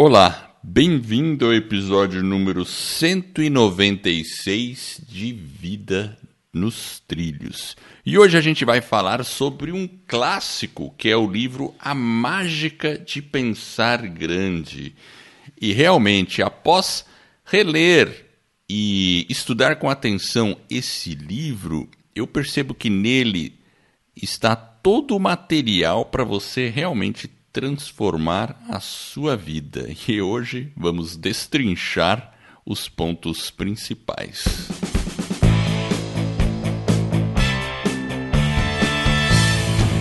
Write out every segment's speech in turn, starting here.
Olá, bem-vindo ao episódio número 196 de Vida nos Trilhos. E hoje a gente vai falar sobre um clássico que é o livro A Mágica de Pensar Grande. E realmente, após reler e estudar com atenção esse livro, eu percebo que nele está todo o material para você realmente transformar a sua vida. E hoje vamos destrinchar os pontos principais.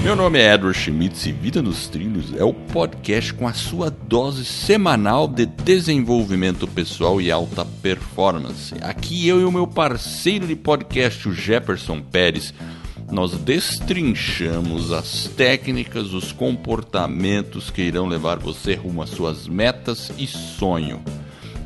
Meu nome é Edward Schmitz e Vida nos Trilhos é o podcast com a sua dose semanal de desenvolvimento pessoal e alta performance. Aqui eu e o meu parceiro de podcast, o Jefferson Pérez, nós destrinchamos as técnicas, os comportamentos que irão levar você rumo às suas metas e sonho.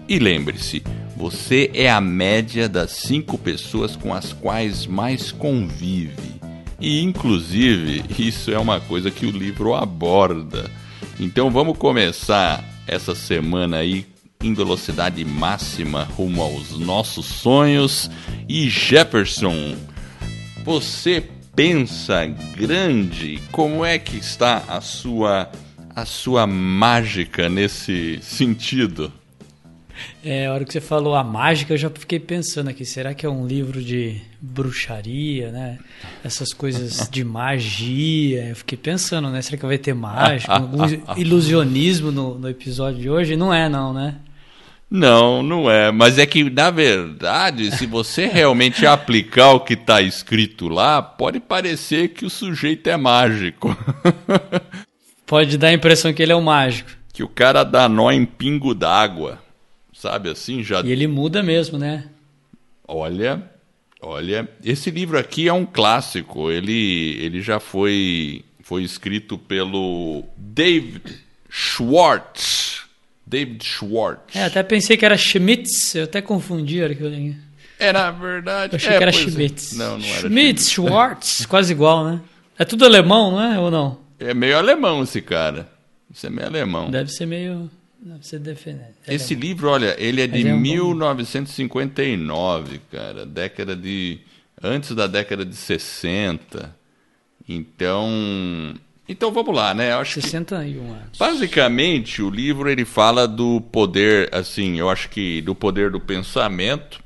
E lembre-se, você é a média das cinco pessoas com as quais mais convive. E, inclusive, isso é uma coisa que o livro aborda. Então, vamos começar essa semana aí em velocidade máxima rumo aos nossos sonhos. E Jefferson, você pensa grande? Como é que está a sua a sua mágica nesse sentido? É, a hora que você falou a mágica, eu já fiquei pensando aqui, será que é um livro de bruxaria, né? Essas coisas de magia. Eu fiquei pensando, né? Será que vai ter mágica, algum ilusionismo no, no episódio de hoje? Não é, não, né? Não, não é. Mas é que, na verdade, se você realmente aplicar o que está escrito lá, pode parecer que o sujeito é mágico. pode dar a impressão que ele é o mágico. Que o cara dá nó em pingo d'água sabe assim? Já... E ele muda mesmo, né? Olha, olha, esse livro aqui é um clássico. Ele, ele já foi, foi escrito pelo David Schwartz. David Schwartz. É, até pensei que era Schmitz, eu até confundi a hora que eu li. É, na verdade. Eu achei é, que era é. Schmitz. Não, não era Schmitz, Schwartz, quase igual, né? É tudo alemão, não é? Ou não? É meio alemão esse cara. Isso é meio alemão. Deve ser meio. Você defende. Esse livro, olha, ele é de é um 1959, cara, década de antes da década de 60. Então, então vamos lá, né? Eu acho 61 anos. Basicamente, o livro ele fala do poder, assim, eu acho que do poder do pensamento,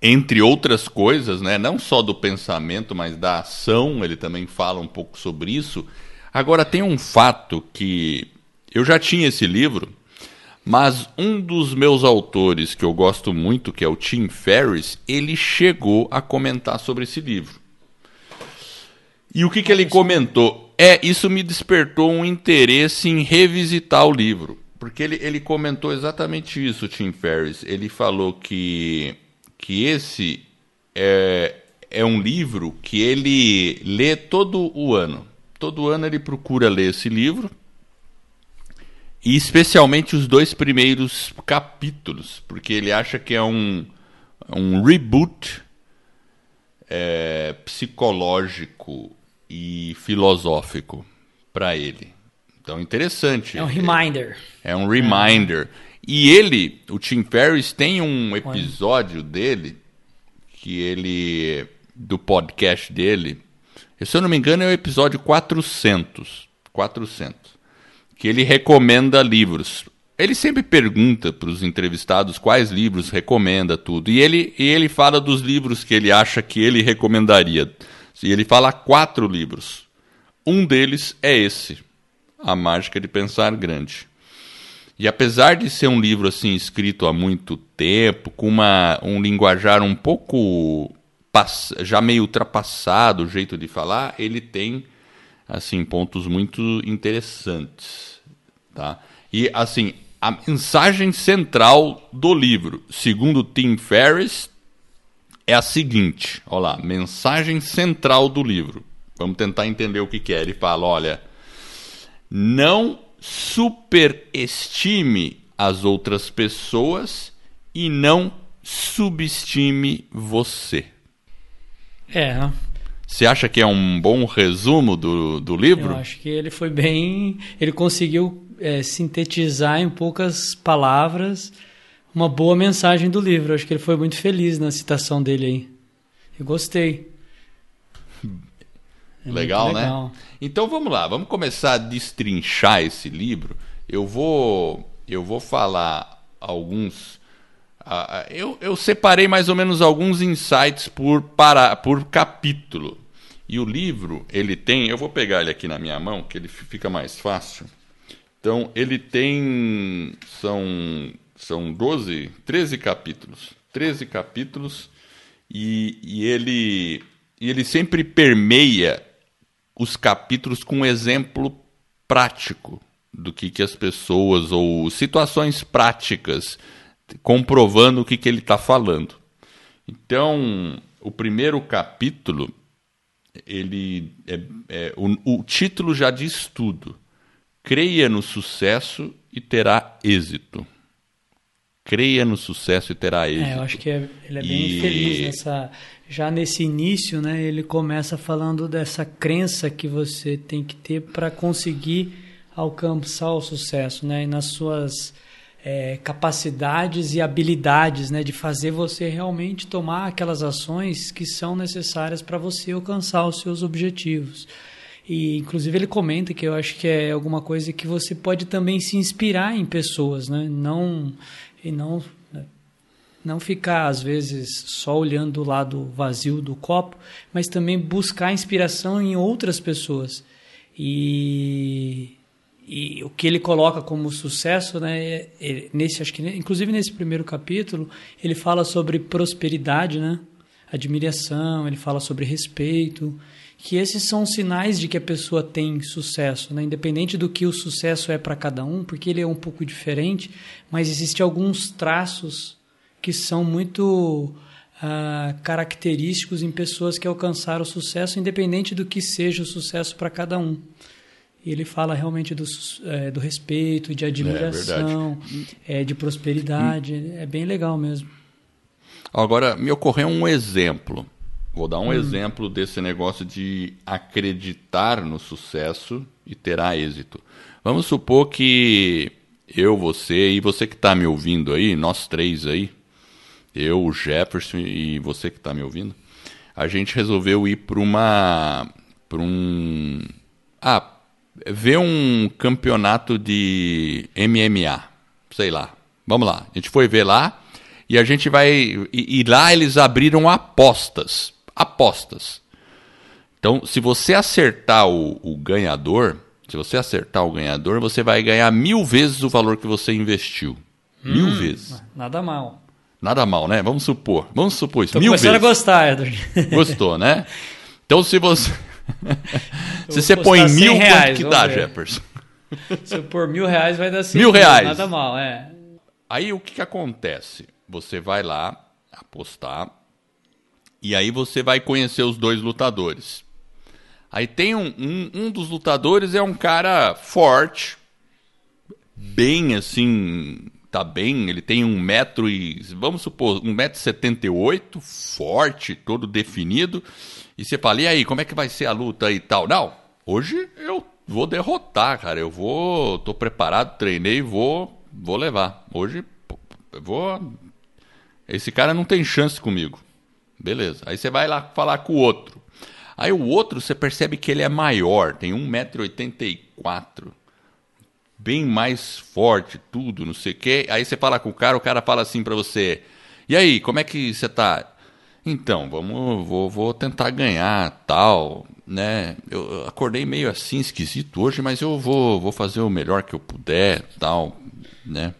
entre outras coisas, né? Não só do pensamento, mas da ação, ele também fala um pouco sobre isso. Agora tem um fato que eu já tinha esse livro, mas um dos meus autores que eu gosto muito, que é o Tim Ferriss, ele chegou a comentar sobre esse livro. E o que, que ele comentou? É, isso me despertou um interesse em revisitar o livro. Porque ele, ele comentou exatamente isso, Tim Ferriss. Ele falou que, que esse é, é um livro que ele lê todo o ano. Todo ano ele procura ler esse livro e especialmente os dois primeiros capítulos, porque ele acha que é um, um reboot é, psicológico e filosófico para ele. Então, interessante. É um reminder. É, é um reminder. E ele, o Tim Ferriss, tem um episódio dele que ele do podcast dele. Se eu não me engano, é o episódio 400. 400 que ele recomenda livros. Ele sempre pergunta para os entrevistados quais livros recomenda tudo. E ele, e ele fala dos livros que ele acha que ele recomendaria. E ele fala quatro livros. Um deles é esse, A Mágica de Pensar Grande. E apesar de ser um livro assim escrito há muito tempo, com uma, um linguajar um pouco já meio ultrapassado o jeito de falar, ele tem assim pontos muito interessantes, tá? E assim, a mensagem central do livro, segundo Tim Ferriss, é a seguinte, olha lá, mensagem central do livro. Vamos tentar entender o que, que é. Ele fala, olha, não superestime as outras pessoas e não subestime você. É, você acha que é um bom resumo do, do livro? Eu acho que ele foi bem. Ele conseguiu é, sintetizar em poucas palavras uma boa mensagem do livro. Acho que ele foi muito feliz na citação dele aí. Eu gostei. É legal, legal, né? Então vamos lá, vamos começar a destrinchar esse livro. Eu vou, eu vou falar alguns. Uh, eu, eu separei mais ou menos alguns insights por, para, por capítulo. E o livro, ele tem. Eu vou pegar ele aqui na minha mão, que ele fica mais fácil. Então, ele tem. São, são 12, 13 capítulos. 13 capítulos. E, e, ele, e ele sempre permeia os capítulos com um exemplo prático do que, que as pessoas, ou situações práticas, comprovando o que, que ele está falando. Então, o primeiro capítulo ele é, é, o, o, título já diz tudo. Creia no sucesso e terá êxito. Creia no sucesso e terá êxito. É, eu acho que é, ele é bem e... feliz nessa. Já nesse início, né? Ele começa falando dessa crença que você tem que ter para conseguir alcançar o sucesso, né? E nas suas é, capacidades e habilidades né, de fazer você realmente tomar aquelas ações que são necessárias para você alcançar os seus objetivos. E inclusive ele comenta que eu acho que é alguma coisa que você pode também se inspirar em pessoas, né? Não e não né, não ficar às vezes só olhando o lado vazio do copo, mas também buscar inspiração em outras pessoas. E e o que ele coloca como sucesso, né, é, é, nesse acho que inclusive nesse primeiro capítulo, ele fala sobre prosperidade, né? Admiração, ele fala sobre respeito, que esses são sinais de que a pessoa tem sucesso, né? Independente do que o sucesso é para cada um, porque ele é um pouco diferente, mas existem alguns traços que são muito uh, característicos em pessoas que alcançaram o sucesso, independente do que seja o sucesso para cada um. E ele fala realmente do, é, do respeito, de admiração, é, é, de prosperidade. É bem legal mesmo. Agora, me ocorreu um exemplo. Vou dar um hum. exemplo desse negócio de acreditar no sucesso e terá êxito. Vamos supor que eu, você e você que está me ouvindo aí, nós três aí, eu, o Jefferson e você que está me ouvindo, a gente resolveu ir para uma. para um. Ah, ver um campeonato de MMA, sei lá. Vamos lá. A gente foi ver lá e a gente vai. E, e lá eles abriram apostas. Apostas. Então, se você acertar o, o, ganhador, se você acertar o ganhador, você vai ganhar mil vezes o valor que você investiu. Hum, mil vezes. Nada mal. Nada mal, né? Vamos supor. Vamos supor isso. Tô mil começando vezes. a gostar, Edward. Gostou, né? Então, se você. Se você põe mil, reais, quanto que dá, ver. Jefferson? Se eu pôr mil reais, vai dar cinco mil reais. Nada mal, é. Aí o que, que acontece? Você vai lá apostar e aí você vai conhecer os dois lutadores. Aí tem um, um, um dos lutadores é um cara forte, bem assim, tá bem, ele tem um metro e, vamos supor, um metro e setenta e oito, forte, todo definido, e você fala, e aí, como é que vai ser a luta e tal? Não, hoje eu vou derrotar, cara. Eu vou, tô preparado, treinei, vou, vou levar. Hoje vou. Esse cara não tem chance comigo. Beleza. Aí você vai lá falar com o outro. Aí o outro você percebe que ele é maior, tem 1,84m. Bem mais forte, tudo, não sei o quê. Aí você fala com o cara, o cara fala assim para você: "E aí, como é que você tá?" Então, vamos, vou, vou tentar ganhar, tal, né? Eu acordei meio assim esquisito hoje, mas eu vou, vou fazer o melhor que eu puder, tal, né?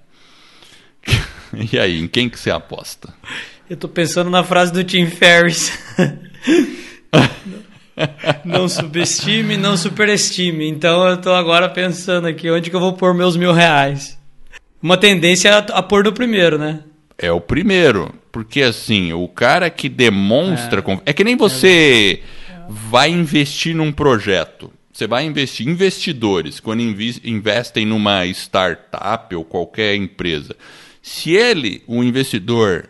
E aí, em quem que você aposta? Eu tô pensando na frase do Tim Ferriss. não subestime, não superestime. Então eu tô agora pensando aqui onde que eu vou pôr meus mil reais. Uma tendência a, a pôr no primeiro, né? É o primeiro. Porque assim, o cara que demonstra. É, é que nem você vai investir num projeto. Você vai investir. Investidores, quando investem numa startup ou qualquer empresa, se ele, o investidor,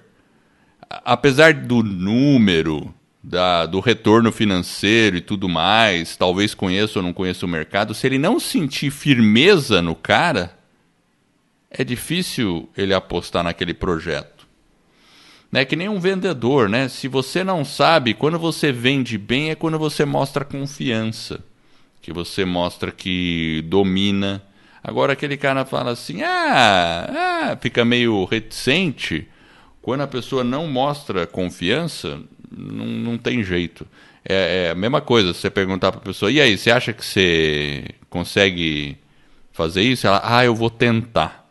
apesar do número, da, do retorno financeiro e tudo mais, talvez conheça ou não conheça o mercado, se ele não sentir firmeza no cara, é difícil ele apostar naquele projeto. Né? Que nem um vendedor, né? Se você não sabe, quando você vende bem é quando você mostra confiança, que você mostra que domina. Agora aquele cara fala assim, ah, ah fica meio reticente. Quando a pessoa não mostra confiança, não, não tem jeito. É, é a mesma coisa, você perguntar para a pessoa, e aí, você acha que você consegue fazer isso? Ela, ah, eu vou tentar.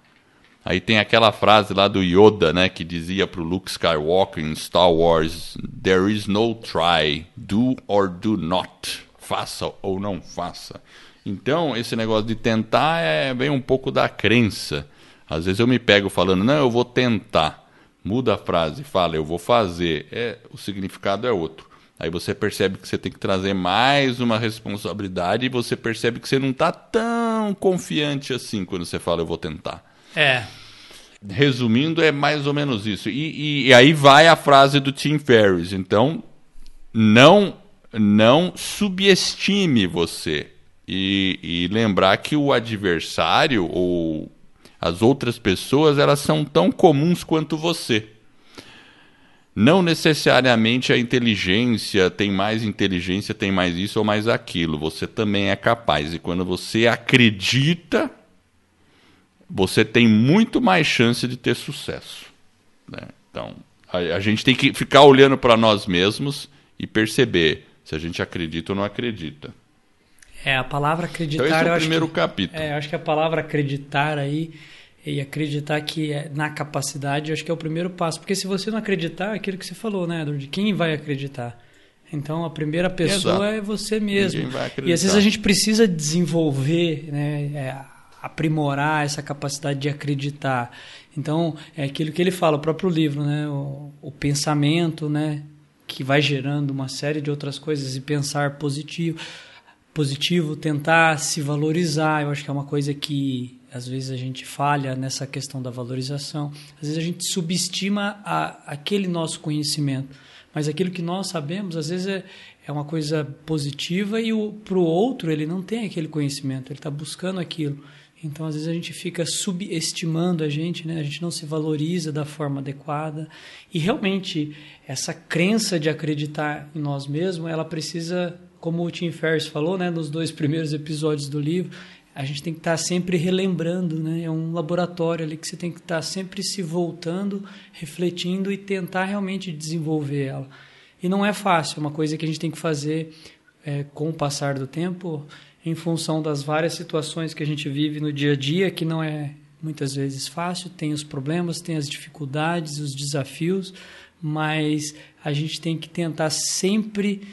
Aí tem aquela frase lá do Yoda, né, que dizia para o Luke Skywalker em Star Wars: There is no try, do or do not, faça ou não faça. Então esse negócio de tentar é bem um pouco da crença. Às vezes eu me pego falando: não, eu vou tentar muda a frase, fala eu vou fazer, é o significado é outro. Aí você percebe que você tem que trazer mais uma responsabilidade e você percebe que você não está tão confiante assim quando você fala eu vou tentar. É. Resumindo, é mais ou menos isso. E, e, e aí vai a frase do Tim Ferriss. Então, não, não subestime você. E, e lembrar que o adversário ou as outras pessoas, elas são tão comuns quanto você. Não necessariamente a inteligência tem mais inteligência, tem mais isso ou mais aquilo. Você também é capaz. E quando você acredita, você tem muito mais chance de ter sucesso. Né? Então, a, a gente tem que ficar olhando para nós mesmos e perceber se a gente acredita ou não acredita. É, a palavra acreditar. Então, esse é o primeiro que, capítulo. É, eu acho que a palavra acreditar aí e acreditar que é na capacidade, acho que é o primeiro passo. Porque se você não acreditar, é aquilo que você falou, né, Edward? Quem vai acreditar? Então, a primeira pessoa Exato. é você mesmo. E às vezes a gente precisa desenvolver, né, é, aprimorar essa capacidade de acreditar. Então, é aquilo que ele fala, o próprio livro, né, o, o pensamento, né, que vai gerando uma série de outras coisas e pensar positivo positivo, tentar se valorizar. Eu acho que é uma coisa que às vezes a gente falha nessa questão da valorização. Às vezes a gente subestima a, aquele nosso conhecimento. Mas aquilo que nós sabemos, às vezes é, é uma coisa positiva e para o outro ele não tem aquele conhecimento, ele está buscando aquilo. Então, às vezes, a gente fica subestimando a gente, né? a gente não se valoriza da forma adequada. E realmente, essa crença de acreditar em nós mesmos, ela precisa como o Tim Ferriss falou, né, nos dois primeiros episódios do livro, a gente tem que estar sempre relembrando, né? É um laboratório ali que você tem que estar sempre se voltando, refletindo e tentar realmente desenvolver ela. E não é fácil, é uma coisa que a gente tem que fazer é, com o passar do tempo, em função das várias situações que a gente vive no dia a dia, que não é muitas vezes fácil, tem os problemas, tem as dificuldades, os desafios, mas a gente tem que tentar sempre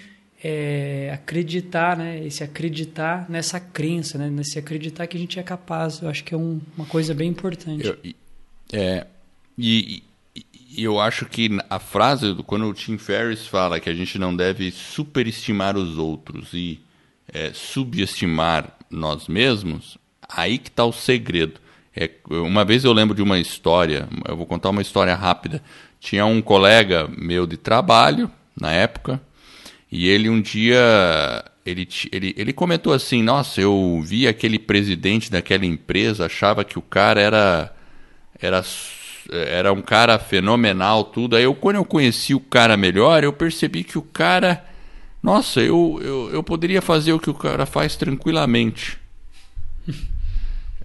é, acreditar, né? Esse acreditar nessa crença, né? Nesse acreditar que a gente é capaz. Eu acho que é um, uma coisa bem importante. Eu, é, e, e, eu acho que a frase, quando o Tim Ferriss fala que a gente não deve superestimar os outros e é, subestimar nós mesmos, aí que está o segredo. É, uma vez eu lembro de uma história, eu vou contar uma história rápida. Tinha um colega meu de trabalho, na época, e ele um dia ele, ele, ele comentou assim: Nossa, eu vi aquele presidente daquela empresa, achava que o cara era, era, era um cara fenomenal, tudo. Aí eu, quando eu conheci o cara melhor, eu percebi que o cara. Nossa, eu, eu, eu poderia fazer o que o cara faz tranquilamente.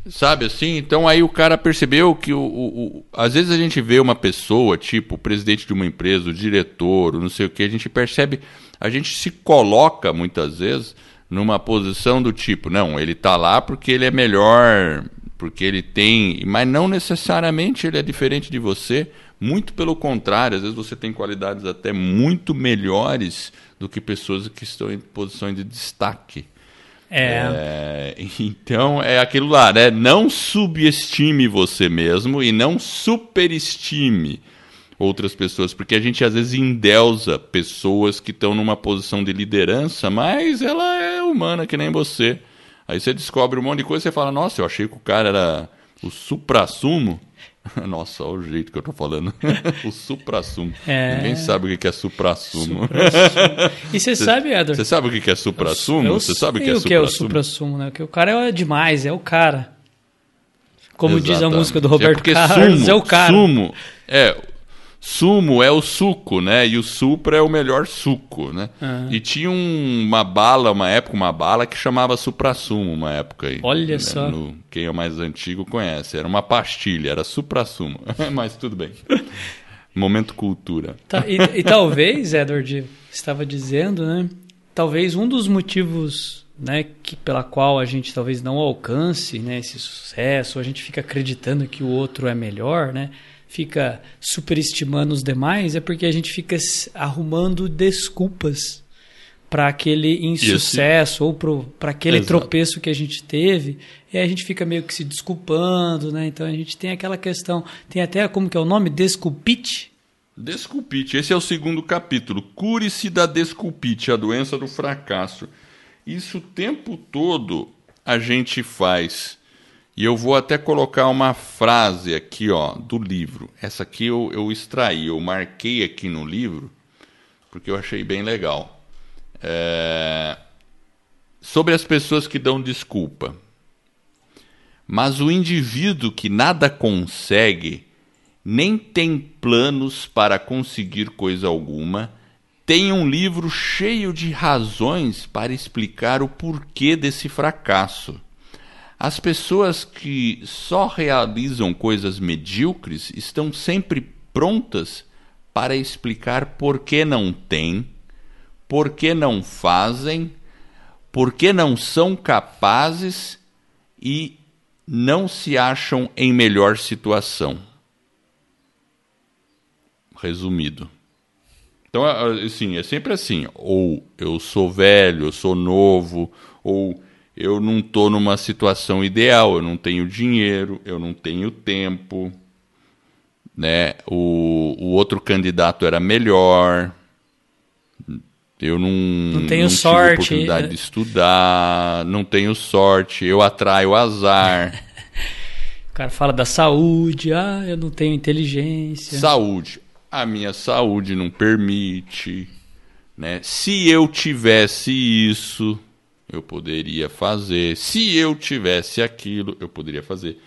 Sabe assim? Então aí o cara percebeu que o, o, o, às vezes a gente vê uma pessoa, tipo o presidente de uma empresa, o diretor, não sei o que, a gente percebe a gente se coloca muitas vezes numa posição do tipo, não, ele está lá porque ele é melhor, porque ele tem, mas não necessariamente ele é diferente de você, muito pelo contrário, às vezes você tem qualidades até muito melhores do que pessoas que estão em posições de destaque. É. é. Então é aquilo lá, né? Não subestime você mesmo e não superestime outras pessoas, porque a gente às vezes endeusa pessoas que estão numa posição de liderança, mas ela é humana que nem você. Aí você descobre um monte de coisa e você fala, nossa, eu achei que o cara era O supra-sumo. Nossa, olha o jeito que eu tô falando. o supra-sumo. É. Ninguém sabe o que é supra-sumo. E você sabe, Edward? Você sabe o que é supra-sumo? Eu Você sabe o que sei é o que é o supra-sumo? supra-sumo, né? Porque o cara é demais, é o cara. Como diz a Exatamente. música do é Roberto porque Carlos, sumo, é o cara. Sumo, é, sumo é o suco, né? E o supra é o melhor suco, né? Ah. E tinha um- uma bala, uma época, uma bala que chamava supra-sumo, uma época aí. Olha né? só. No- quem é mais antigo conhece. Era uma pastilha, era supra-sumo. Mas tudo bem. Momento cultura. Tá, e, e talvez, Edward, estava dizendo, né? Talvez um dos motivos, né, que pela qual a gente talvez não alcance, né, esse sucesso, a gente fica acreditando que o outro é melhor, né? Fica superestimando os demais, é porque a gente fica arrumando desculpas para aquele insucesso ou para aquele Exato. tropeço que a gente teve, e a gente fica meio que se desculpando, né? Então a gente tem aquela questão, tem até como que é o nome, desculpite, Desculpite, esse é o segundo capítulo. Cure-se da desculpite, a doença do fracasso. Isso o tempo todo a gente faz. E eu vou até colocar uma frase aqui, ó, do livro. Essa aqui eu, eu extraí, eu marquei aqui no livro, porque eu achei bem legal. É, Sobre as pessoas que dão desculpa. Mas o indivíduo que nada consegue, nem tem planos para conseguir coisa alguma, tem um livro cheio de razões para explicar o porquê desse fracasso. As pessoas que só realizam coisas medíocres estão sempre prontas para explicar por que não têm, por que não fazem, por que não são capazes e não se acham em melhor situação. Resumido. Então, assim, é sempre assim. Ou eu sou velho, eu sou novo, ou eu não estou numa situação ideal, eu não tenho dinheiro, eu não tenho tempo, né? O, o outro candidato era melhor, eu não, Não tenho não sorte, oportunidade né? de estudar, não tenho sorte, eu atraio azar. O cara fala da saúde, ah, eu não tenho inteligência. Saúde. A minha saúde não permite. Né? Se eu tivesse isso, eu poderia fazer. Se eu tivesse aquilo, eu poderia fazer.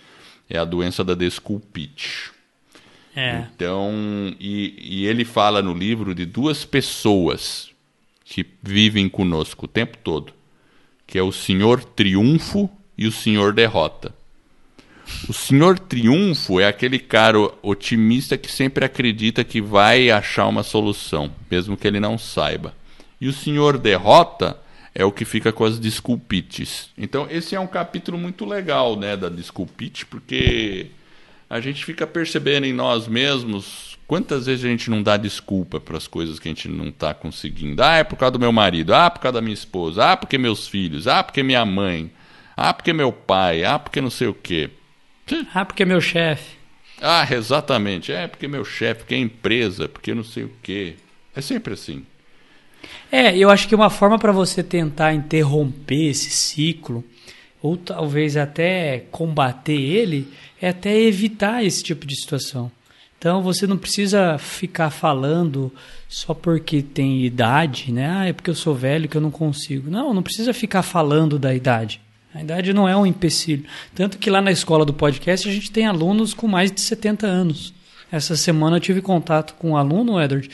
É a doença da desculpite. É. Então, e, e ele fala no livro de duas pessoas que vivem conosco o tempo todo, que é o Senhor Triunfo e o Senhor Derrota. O Senhor Triunfo é aquele cara otimista que sempre acredita que vai achar uma solução, mesmo que ele não saiba. E o Senhor Derrota é o que fica com as desculpites. Então, esse é um capítulo muito legal, né, da desculpite, porque a gente fica percebendo em nós mesmos quantas vezes a gente não dá desculpa para as coisas que a gente não está conseguindo. Ah, é por causa do meu marido, ah, por causa da minha esposa, ah, porque meus filhos, ah, porque minha mãe, ah, porque meu pai, ah, porque não sei o quê. Ah, porque meu chefe. Ah, exatamente. É porque meu chefe, porque é empresa, porque não sei o quê. É sempre assim. É, eu acho que uma forma para você tentar interromper esse ciclo, ou talvez até combater ele, é até evitar esse tipo de situação. Então você não precisa ficar falando só porque tem idade, né? Ah, é porque eu sou velho que eu não consigo. Não, não precisa ficar falando da idade. A idade não é um empecilho. Tanto que lá na escola do podcast a gente tem alunos com mais de 70 anos. Essa semana eu tive contato com um aluno, Edward.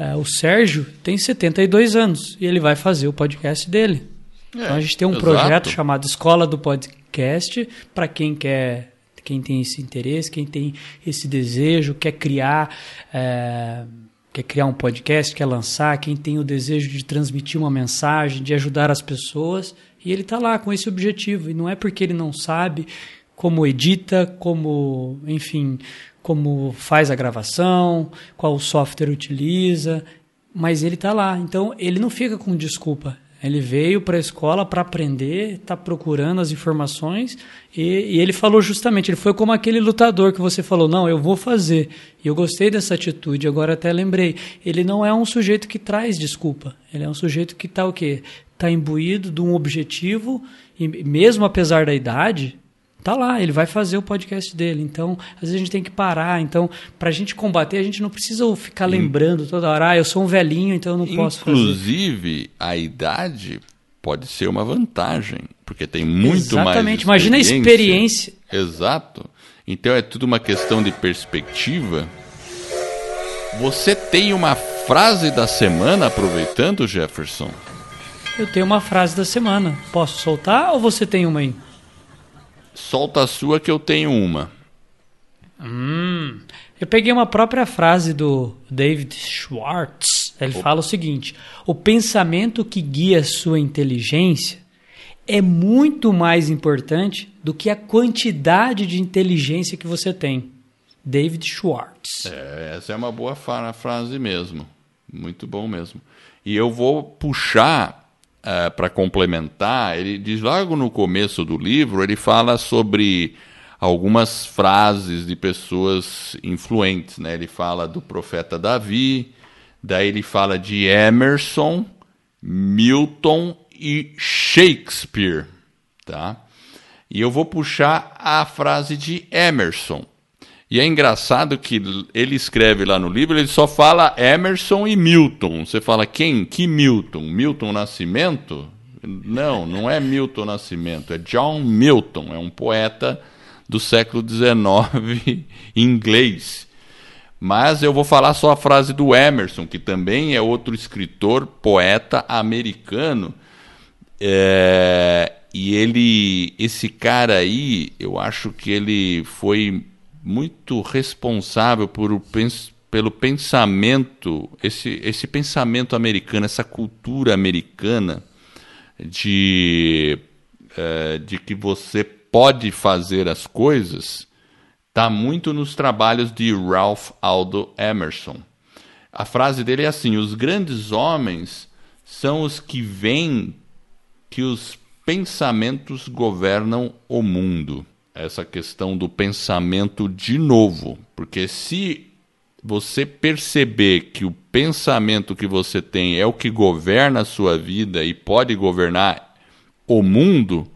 É, o Sérgio tem 72 anos e ele vai fazer o podcast dele. É, então a gente tem um exato. projeto chamado Escola do Podcast para quem quer, quem tem esse interesse, quem tem esse desejo, quer criar, é, quer criar um podcast, quer lançar, quem tem o desejo de transmitir uma mensagem, de ajudar as pessoas. E ele está lá com esse objetivo. E não é porque ele não sabe como edita, como, enfim, como faz a gravação, qual software utiliza, mas ele está lá. Então ele não fica com desculpa. Ele veio para a escola para aprender, está procurando as informações e, e, ele falou justamente, ele foi como aquele lutador que você falou, não, eu vou fazer. E eu gostei dessa atitude, agora até lembrei. Ele não é um sujeito que traz desculpa, ele é um sujeito que está o quê? Está imbuído de um objetivo, e mesmo apesar da idade, Tá lá, ele vai fazer o podcast dele. Então, às vezes a gente tem que parar. Então, para a gente combater, a gente não precisa ficar lembrando toda hora, ah, eu sou um velhinho, então eu não posso fazer. Inclusive, a idade pode ser uma vantagem, porque tem muito Exatamente. mais Exatamente, imagina a experiência. Exato. Então é tudo uma questão de perspectiva. Você tem uma frase da semana aproveitando, Jefferson? Eu tenho uma frase da semana. Posso soltar ou você tem uma aí? Solta a sua que eu tenho uma. Hum, eu peguei uma própria frase do David Schwartz. Ele Opa. fala o seguinte: o pensamento que guia sua inteligência é muito mais importante do que a quantidade de inteligência que você tem. David Schwartz. É, essa é uma boa frase mesmo. Muito bom mesmo. E eu vou puxar uh, é, para complementar, ele diz logo no começo do livro, ele fala sobre algumas frases de pessoas influentes. Né? Ele fala do profeta Davi, daí ele fala de Emerson, Milton e Shakespeare. Tá? E eu vou puxar a frase de Emerson. E é engraçado que ele escreve lá no livro, ele só fala Emerson e Milton. Você fala quem? Que Milton? Milton Nascimento? Não, não é Milton Nascimento, é John Milton, é um poeta do século XIX inglês. Mas eu vou falar só a frase do Emerson, que também é outro escritor, poeta americano. É, e ele, esse cara aí, eu acho que ele foi muito responsável por pelo pensamento, esse, esse pensamento americano, essa cultura americana de, é, de que você pode fazer as coisas, está muito nos trabalhos de Ralph Aldo Emerson. A frase dele é assim: os grandes homens são os que veem que os pensamentos governam o mundo essa questão do pensamento de novo, porque se você perceber que o pensamento que você tem é o que governa a sua vida e pode governar o mundo,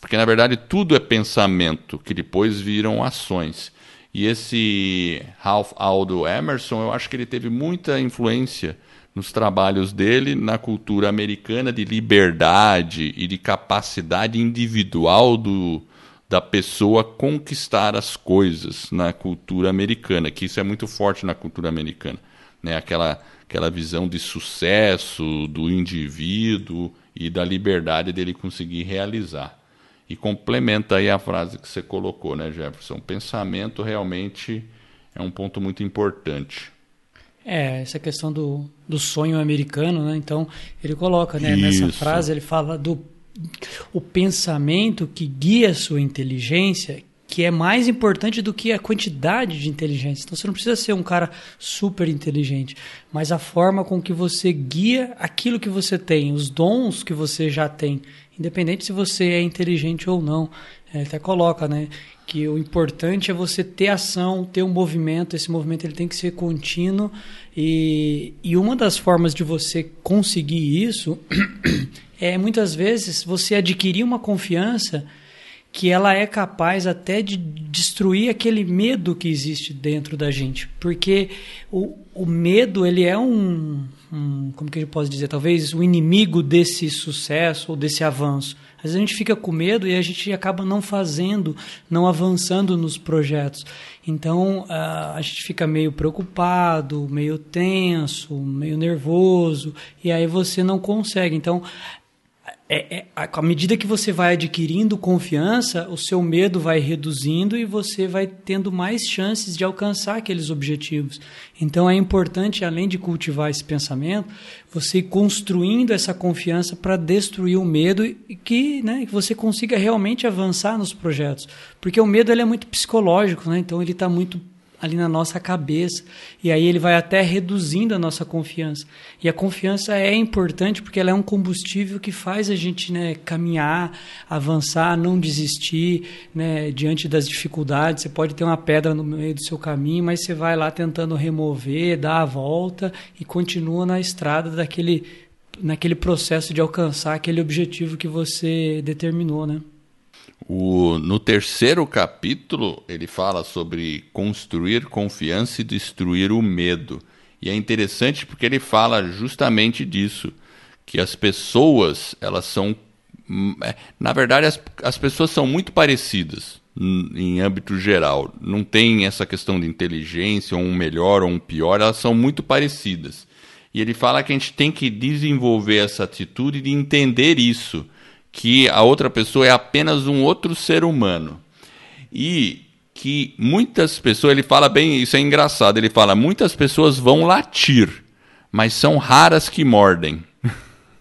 porque na verdade tudo é pensamento que depois viram ações. E esse Ralph Aldo Emerson, eu acho que ele teve muita influência nos trabalhos dele na cultura americana de liberdade e de capacidade individual do, da pessoa conquistar as coisas na cultura americana, que isso é muito forte na cultura americana, né? Aquela aquela visão de sucesso do indivíduo e da liberdade dele conseguir realizar. E complementa aí a frase que você colocou, né, Jefferson? Pensamento realmente é um ponto muito importante. É, essa questão do, do sonho americano, né? Então, ele coloca, né, nessa frase, ele fala do o pensamento que guia a sua inteligência, que é mais importante do que a quantidade de inteligência. Então você não precisa ser um cara super inteligente, mas a forma com que você guia aquilo que você tem, os dons que você já tem, independente se você é inteligente ou não. Ele até coloca, né, que o importante é você ter ação, ter um movimento. Esse movimento ele tem que ser contínuo e, e uma das formas de você conseguir isso é muitas vezes você adquirir uma confiança que ela é capaz até de destruir aquele medo que existe dentro da gente, porque o, o medo ele é um, um como que eu posso dizer, talvez o inimigo desse sucesso ou desse avanço. Às vezes a gente fica com medo e a gente acaba não fazendo, não avançando nos projetos. Então a gente fica meio preocupado, meio tenso, meio nervoso e aí você não consegue. Então é, é, à medida que você vai adquirindo confiança, o seu medo vai reduzindo e você vai tendo mais chances de alcançar aqueles objetivos. Então é importante, além de cultivar esse pensamento, você ir construindo essa confiança para destruir o medo e que, né, que você consiga realmente avançar nos projetos. Porque o medo ele é muito psicológico, né? então ele está muito ali na nossa cabeça. E aí ele vai até reduzindo a nossa confiança. E a confiança é importante porque ela é um combustível que faz a gente né, caminhar, avançar, não desistir né, diante das dificuldades. Você pode ter uma pedra no meio do seu caminho, mas você vai lá tentando remover, dar a volta e continua na estrada daquele naquele processo de alcançar aquele objetivo que você determinou, né? O, no terceiro capítulo, ele fala sobre construir confiança e destruir o medo. E é interessante porque ele fala justamente disso, que as pessoas, elas são hum, é, na verdade as, as pessoas são muito parecidas em âmbito geral. Não tem essa questão de inteligência, ou um melhor ou um pior, elas são muito parecidas. E ele fala que a gente tem que desenvolver essa atitude de entender isso, que a outra pessoa é apenas um outro ser humano. E que muitas pessoas, ele fala bem, isso é engraçado, ele fala, muitas pessoas vão latir, mas são raras que mordem.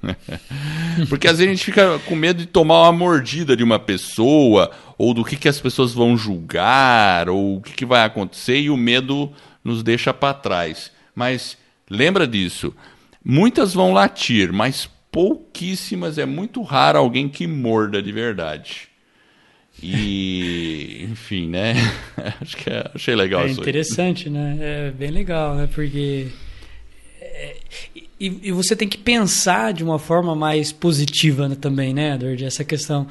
Porque às vezes a gente fica com medo de tomar uma mordida de uma pessoa, ou do que, que as pessoas vão julgar, ou o que, que vai acontecer, e o medo nos deixa para trás. Mas lembra disso. Muitas vão latir, mas pouquíssimas, é muito raro alguém que morda de verdade. E, enfim, né? Acho que é, achei legal é isso. É interessante, aí. né? É bem legal, né? Porque. É, e, e, você tem que pensar de uma forma mais positiva né, também, né, Edward? Essa questão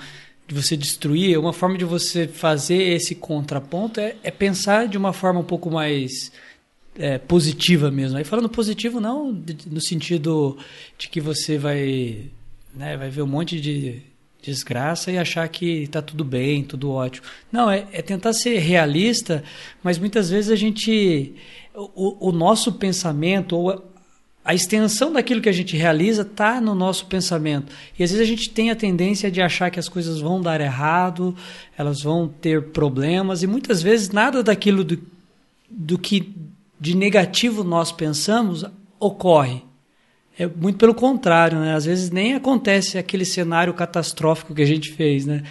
de você destruir, uma forma de você fazer esse contraponto é, é pensar de uma forma um pouco mais é, positiva mesmo. Aí falando positivo não no sentido de que você vai, né, vai ver um monte de desgraça e achar que está tudo bem, tudo ótimo. Não, é, é, tentar ser realista, mas muitas vezes a gente. O, o nosso pensamento, ou a extensão daquilo que a gente realiza está no nosso pensamento. E às vezes a gente tem a tendência de achar que as coisas vão dar errado, elas vão ter problemas, e muitas vezes nada daquilo do, do que de negativo nós pensamos ocorre. É muito pelo contrário, né? Às vezes nem acontece aquele cenário catastrófico que a gente fez, né?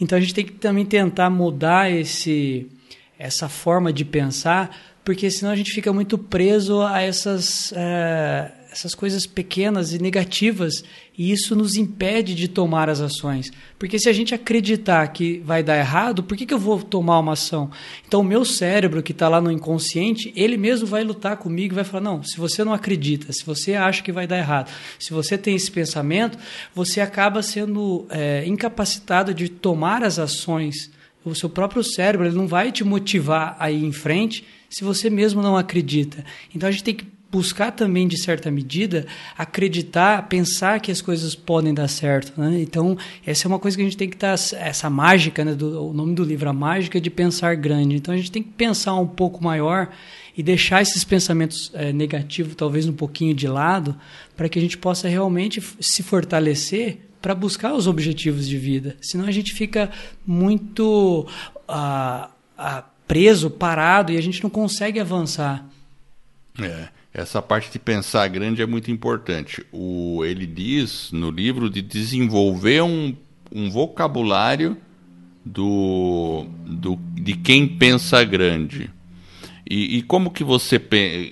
Então a gente tem que também tentar mudar esse essa forma de pensar porque senão a gente fica muito preso a essas, é, essas coisas pequenas e negativas e isso nos impede de tomar as ações. Porque se a gente acreditar que vai dar errado, por que, que eu vou tomar uma ação? Então, o meu cérebro, que está lá no inconsciente, ele mesmo vai lutar comigo e vai falar: não, se você não acredita, se você acha que vai dar errado, se você tem esse pensamento, você acaba sendo é, incapacitado de tomar as ações. O seu próprio cérebro ele não vai te motivar a ir em frente se você mesmo não acredita. Então a gente tem que buscar também, de certa medida, acreditar, pensar que as coisas podem dar certo. Né? Então, essa é uma coisa que a gente tem que estar, tá, essa mágica, né, do, o nome do livro, a mágica de pensar grande. Então, a gente tem que pensar um pouco maior e deixar esses pensamentos é, negativos, talvez um pouquinho de lado, para que a gente possa realmente se fortalecer para buscar os objetivos de vida. Senão a gente fica muito. Uh, uh, preso, parado, e a gente não consegue avançar. É, essa parte de pensar grande é muito importante. O, ele diz no livro de desenvolver um, um vocabulário do, do, de quem pensa grande. E, e como que você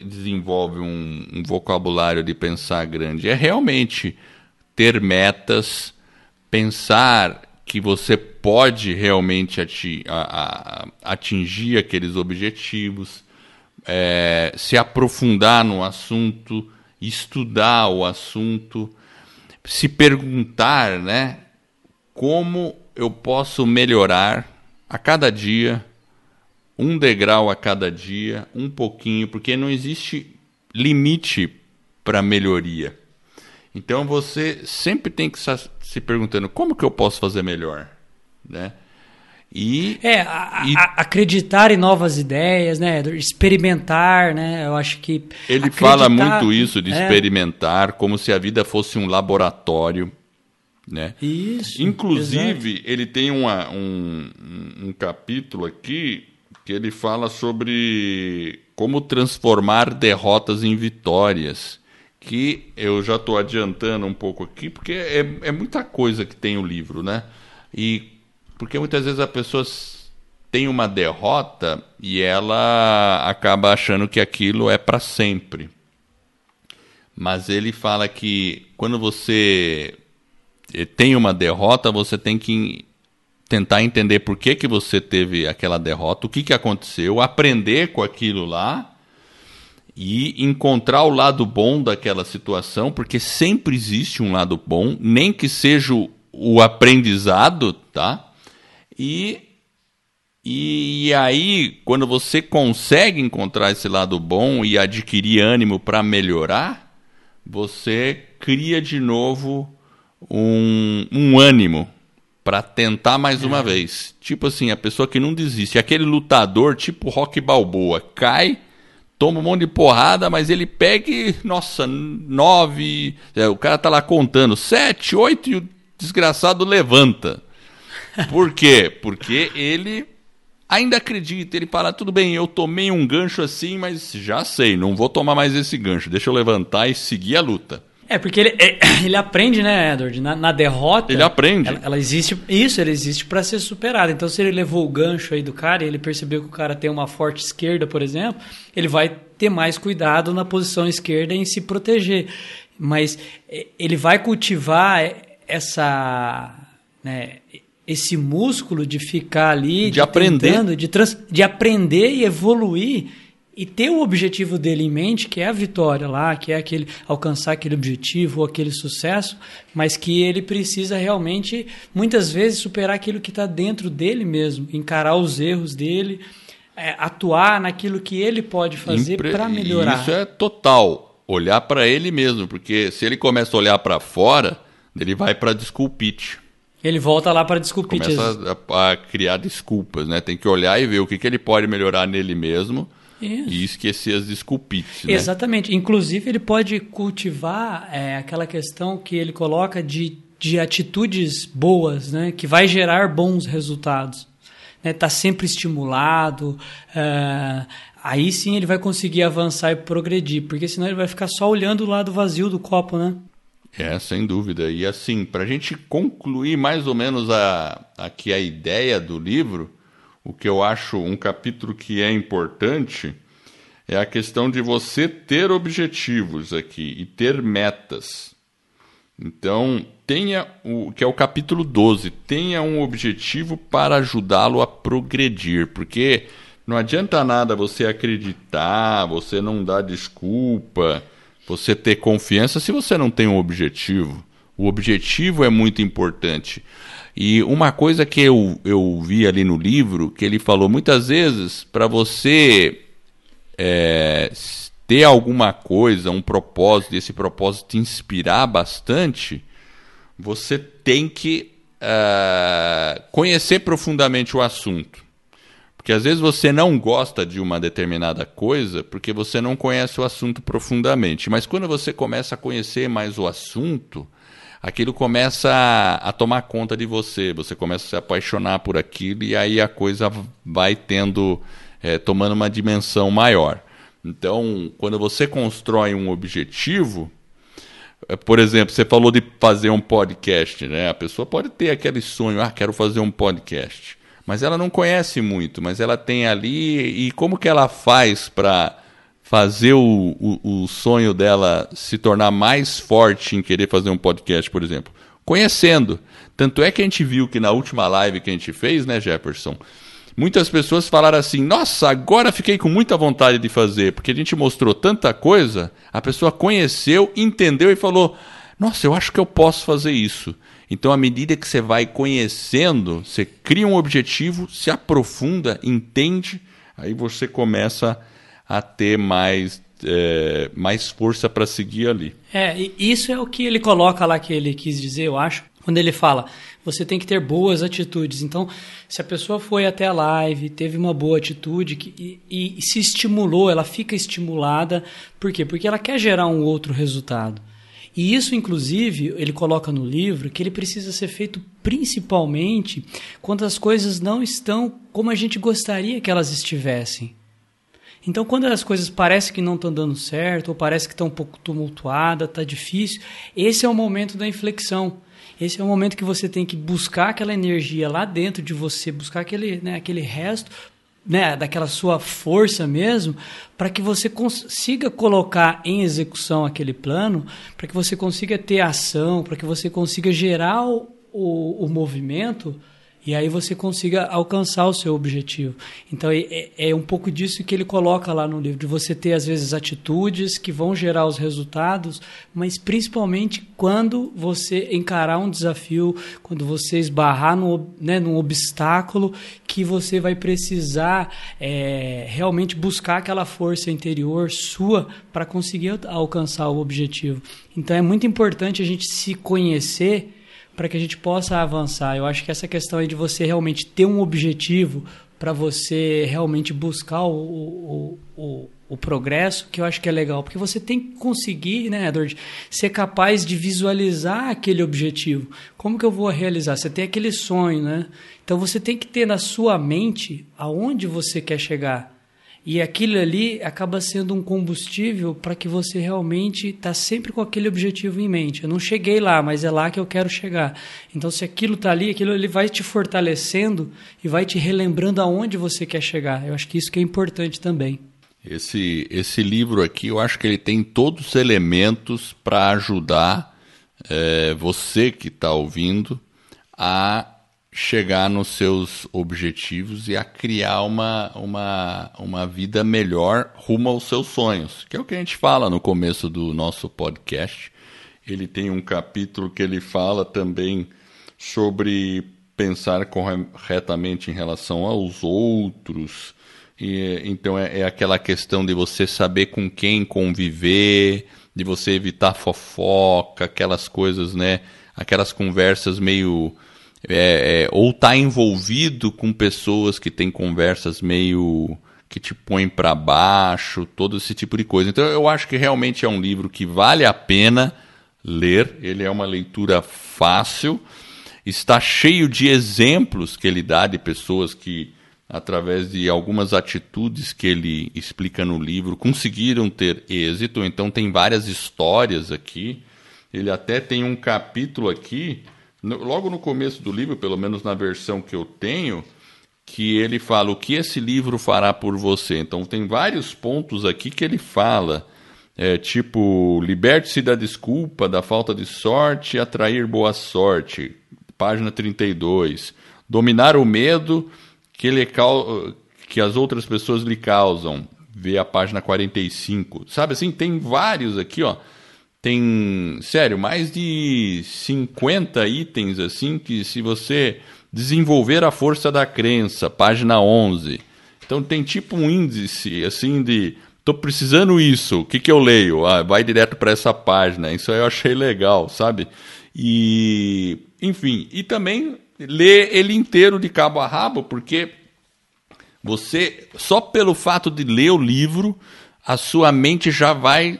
desenvolve um, um vocabulário de pensar grande? É realmente ter metas, pensar que você pode realmente atingir aqueles objetivos, é, se aprofundar no assunto, estudar o assunto, se perguntar, né, como eu posso melhorar a cada dia, um degrau a cada dia, um pouquinho, porque não existe limite para melhoria. Então você sempre tem que estar se perguntando como que eu posso fazer melhor, né? E, é, a, e... A, acreditar em novas ideias, né? Experimentar, né? Eu acho que. Ele fala muito isso de é... experimentar, como se a vida fosse um laboratório. Né? Isso. Inclusive, exato. ele tem uma, um, um capítulo aqui que ele fala sobre como transformar derrotas em vitórias que eu já estou adiantando um pouco aqui, porque é, é muita coisa que tem o livro, né? E porque muitas vezes a pessoa tem uma derrota e ela acaba achando que aquilo é para sempre. Mas ele fala que quando você tem uma derrota, você tem que tentar entender por que, que você teve aquela derrota, o que, que aconteceu, aprender com aquilo lá e encontrar o lado bom daquela situação, porque sempre existe um lado bom, nem que seja o aprendizado, tá? E, e aí, quando você consegue encontrar esse lado bom e adquirir ânimo para melhorar, você cria de novo um, um ânimo para tentar mais uma é. vez. Tipo assim, a pessoa que não desiste. Aquele lutador, tipo Rock Balboa, cai, toma um monte de porrada, mas ele pega e, nossa, nove. É, o cara tá lá contando, sete, oito, e o desgraçado levanta. Por quê? Porque ele ainda acredita. Ele fala: tudo bem, eu tomei um gancho assim, mas já sei, não vou tomar mais esse gancho. Deixa eu levantar e seguir a luta. É, porque ele, é, ele aprende, né, Edward? Na, na derrota. Ele aprende. Ela, ela existe. Isso, ele existe para ser superado. Então, se ele levou o gancho aí do cara e ele percebeu que o cara tem uma forte esquerda, por exemplo, ele vai ter mais cuidado na posição esquerda em se proteger. Mas é, ele vai cultivar essa. Né, esse músculo de ficar ali. De, de aprender. Tentando, de, trans, de aprender e evoluir e ter o objetivo dele em mente, que é a vitória lá, que é aquele alcançar aquele objetivo ou aquele sucesso, mas que ele precisa realmente muitas vezes superar aquilo que está dentro dele mesmo, encarar os erros dele, é, atuar naquilo que ele pode fazer Impre... para melhorar. Isso é total, olhar para ele mesmo, porque se ele começa a olhar para fora, ele vai para desculpite. Ele volta lá para desculpite. Começa a, a, criar desculpas, né? Tem que olhar e ver o que, que ele pode melhorar nele mesmo isso. E esquecer as desculpites. Né? Exatamente. Inclusive, ele pode cultivar é, aquela questão que ele coloca de, de atitudes boas, né? que vai gerar bons resultados. Está né? Tá sempre estimulado. É, aí sim ele vai conseguir avançar e progredir, porque senão ele vai ficar só olhando o lado vazio do copo, né? É, sem dúvida. E assim, para a gente concluir mais ou menos a, aqui a ideia do livro, o que eu acho um capítulo que é importante é a questão de você ter objetivos aqui e ter metas. Então, tenha o que é o capítulo 12, tenha um objetivo para ajudá-lo a progredir, porque não adianta nada você acreditar, você não dar desculpa, você ter confiança se você não tem um objetivo. O objetivo é muito importante. E uma coisa que eu, eu vi ali no livro, que ele falou muitas vezes, para você é, ter alguma coisa, um propósito, e esse propósito te inspirar bastante, você tem que uh, conhecer profundamente o assunto. Porque às vezes você não gosta de uma determinada coisa porque você não conhece o assunto profundamente. Mas quando você começa a conhecer mais o assunto, aquilo começa a, a, tomar conta de você, você começa a se apaixonar por aquilo e aí a coisa vai tendo, é, tomando uma dimensão maior. Então, quando você constrói um objetivo, é, por exemplo, você falou de fazer um podcast, né? A pessoa pode ter aquele sonho, ah, quero fazer um podcast, mas ela não conhece muito, mas ela tem ali e como que ela faz para fazer o, o, o, sonho dela se tornar mais forte em querer fazer um podcast, por exemplo? Conhecendo. Tanto é que a gente viu que na última live que a gente fez, né, Jefferson? Muitas pessoas falaram assim: Nossa, agora fiquei com muita vontade de fazer, porque a gente mostrou tanta coisa, a pessoa conheceu, entendeu e falou: Nossa, eu acho que eu posso fazer isso. Então, à medida que você vai conhecendo, você cria um objetivo, se aprofunda, entende, aí você começa a ter mais, é, mais força para seguir ali. É, isso é o que ele coloca lá que ele quis dizer, eu acho, quando ele fala, você tem que ter boas atitudes. Então, se a pessoa foi até a live, teve uma boa atitude que, e, e se estimulou, ela fica estimulada, por quê? Porque ela quer gerar um outro resultado. E isso, inclusive, ele coloca no livro que ele precisa ser feito principalmente quando as coisas não estão como a gente gostaria que elas estivessem. Então, quando as coisas parecem que não estão dando certo, ou parece que estão um pouco tumultuada, está difícil, esse é o momento da inflexão. Esse é o momento que você tem que buscar aquela energia lá dentro de você, buscar aquele, né, aquele resto né, daquela sua força mesmo, para que você consiga colocar em execução aquele plano, para que você consiga ter ação, para que você consiga gerar o, o, o movimento e aí você consiga alcançar o seu objetivo. Então é, é, um pouco disso que ele coloca lá no livro, de você ter às vezes atitudes que vão gerar os resultados, mas principalmente quando você encarar um desafio, quando você esbarrar no, né, num obstáculo que você vai precisar é, realmente buscar aquela força interior sua para conseguir alcançar o objetivo. Então é muito importante a gente se conhecer para que a gente possa avançar. Eu acho que essa questão aí de você realmente ter um objetivo para você realmente buscar o, o, o, o, progresso, que eu acho que é legal, porque você tem que conseguir, né, Edward, ser capaz de visualizar aquele objetivo. Como que eu vou realizar? Você tem aquele sonho, né? Então você tem que ter na sua mente aonde você quer chegar. E aquilo ali acaba sendo um combustível para que você realmente está sempre com aquele objetivo em mente. Eu não cheguei lá, mas é lá que eu quero chegar. Então, se aquilo está ali, aquilo ele vai te fortalecendo e vai te relembrando aonde você quer chegar. Eu acho que isso que é importante também. Esse, esse livro aqui, eu acho que ele tem todos os elementos para ajudar é, você que está ouvindo a chegar nos seus objetivos e a criar uma, uma, uma vida melhor rumo aos seus sonhos, que é o que a gente fala no começo do nosso podcast. Ele tem um capítulo que ele fala também sobre pensar corretamente em relação aos outros. E, então é, é aquela questão de você saber com quem conviver, de você evitar fofoca, aquelas coisas, né? Aquelas conversas meio é, é, ou tá envolvido com pessoas que têm conversas meio que te põem para baixo, todo esse tipo de coisa. Então eu acho que realmente é um livro que vale a pena ler. Ele é uma leitura fácil, está cheio de exemplos que ele dá de pessoas que através de algumas atitudes que ele explica no livro conseguiram ter êxito. Então tem várias histórias aqui. Ele até tem um capítulo aqui logo no começo do livro, pelo menos na versão que eu tenho, que ele fala o que esse livro fará por você. Então tem vários pontos aqui que ele fala, é, tipo liberte-se da desculpa, da falta de sorte, atrair boa sorte, página 32. Dominar o medo que, ele, que as outras pessoas lhe causam, vê a página 45. Sabe assim, tem vários aqui, ó tem, sério, mais de 50 itens assim que se você desenvolver a força da crença, página 11. Então tem tipo um índice assim de tô precisando isso, o que que eu leio? Ah, vai direto para essa página. Isso aí eu achei legal, sabe? E enfim, e também ler ele inteiro de cabo a rabo, porque você só pelo fato de ler o livro, a sua mente já vai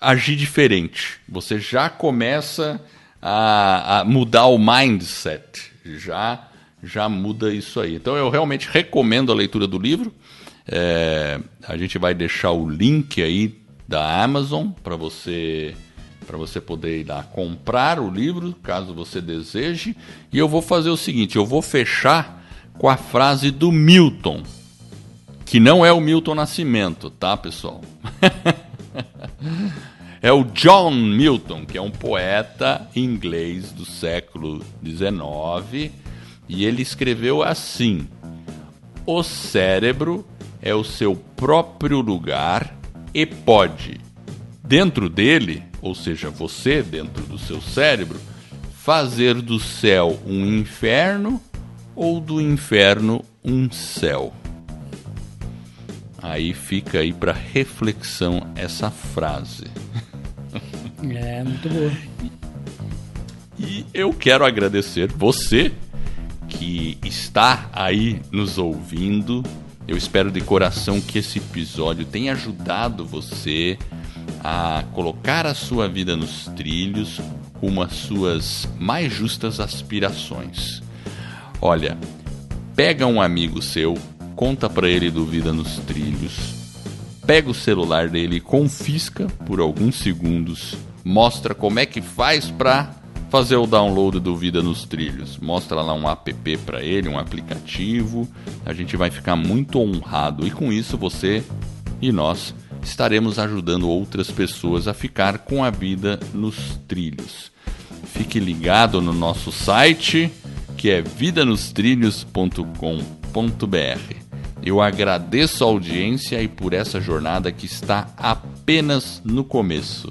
agir diferente. Você já começa a, a, mudar o mindset. Já, já muda isso aí. Então eu realmente recomendo a leitura do livro. É, a gente vai deixar o link aí da Amazon para você para você poder ir lá comprar o livro, caso você deseje. E eu vou fazer o seguinte, eu vou fechar com a frase do Milton, que não é o Milton Nascimento, tá, pessoal? é o John Milton, que é um poeta inglês do século XIX, e ele escreveu assim: O cérebro é o seu próprio lugar e pode, dentro dele, ou seja, você dentro do seu cérebro, fazer do céu um inferno ou do inferno um céu. Aí fica aí para reflexão essa frase. É, muito boa. E eu quero agradecer você que está aí nos ouvindo. Eu espero de coração que esse episódio tenha ajudado você a colocar a sua vida nos trilhos com as suas mais justas aspirações. Olha, pega um amigo seu, conta para ele do Vida nos Trilhos, pega o celular dele e confisca por alguns segundos mostra como é que faz para fazer o download do Vida nos Trilhos. Mostra lá um app para ele, um aplicativo. A gente vai ficar muito honrado e com isso você e nós estaremos ajudando outras pessoas a ficar com a vida nos trilhos. Fique ligado no nosso site que é vidanostrilhos.com.br. Eu agradeço a audiência e por essa jornada que está apenas no começo.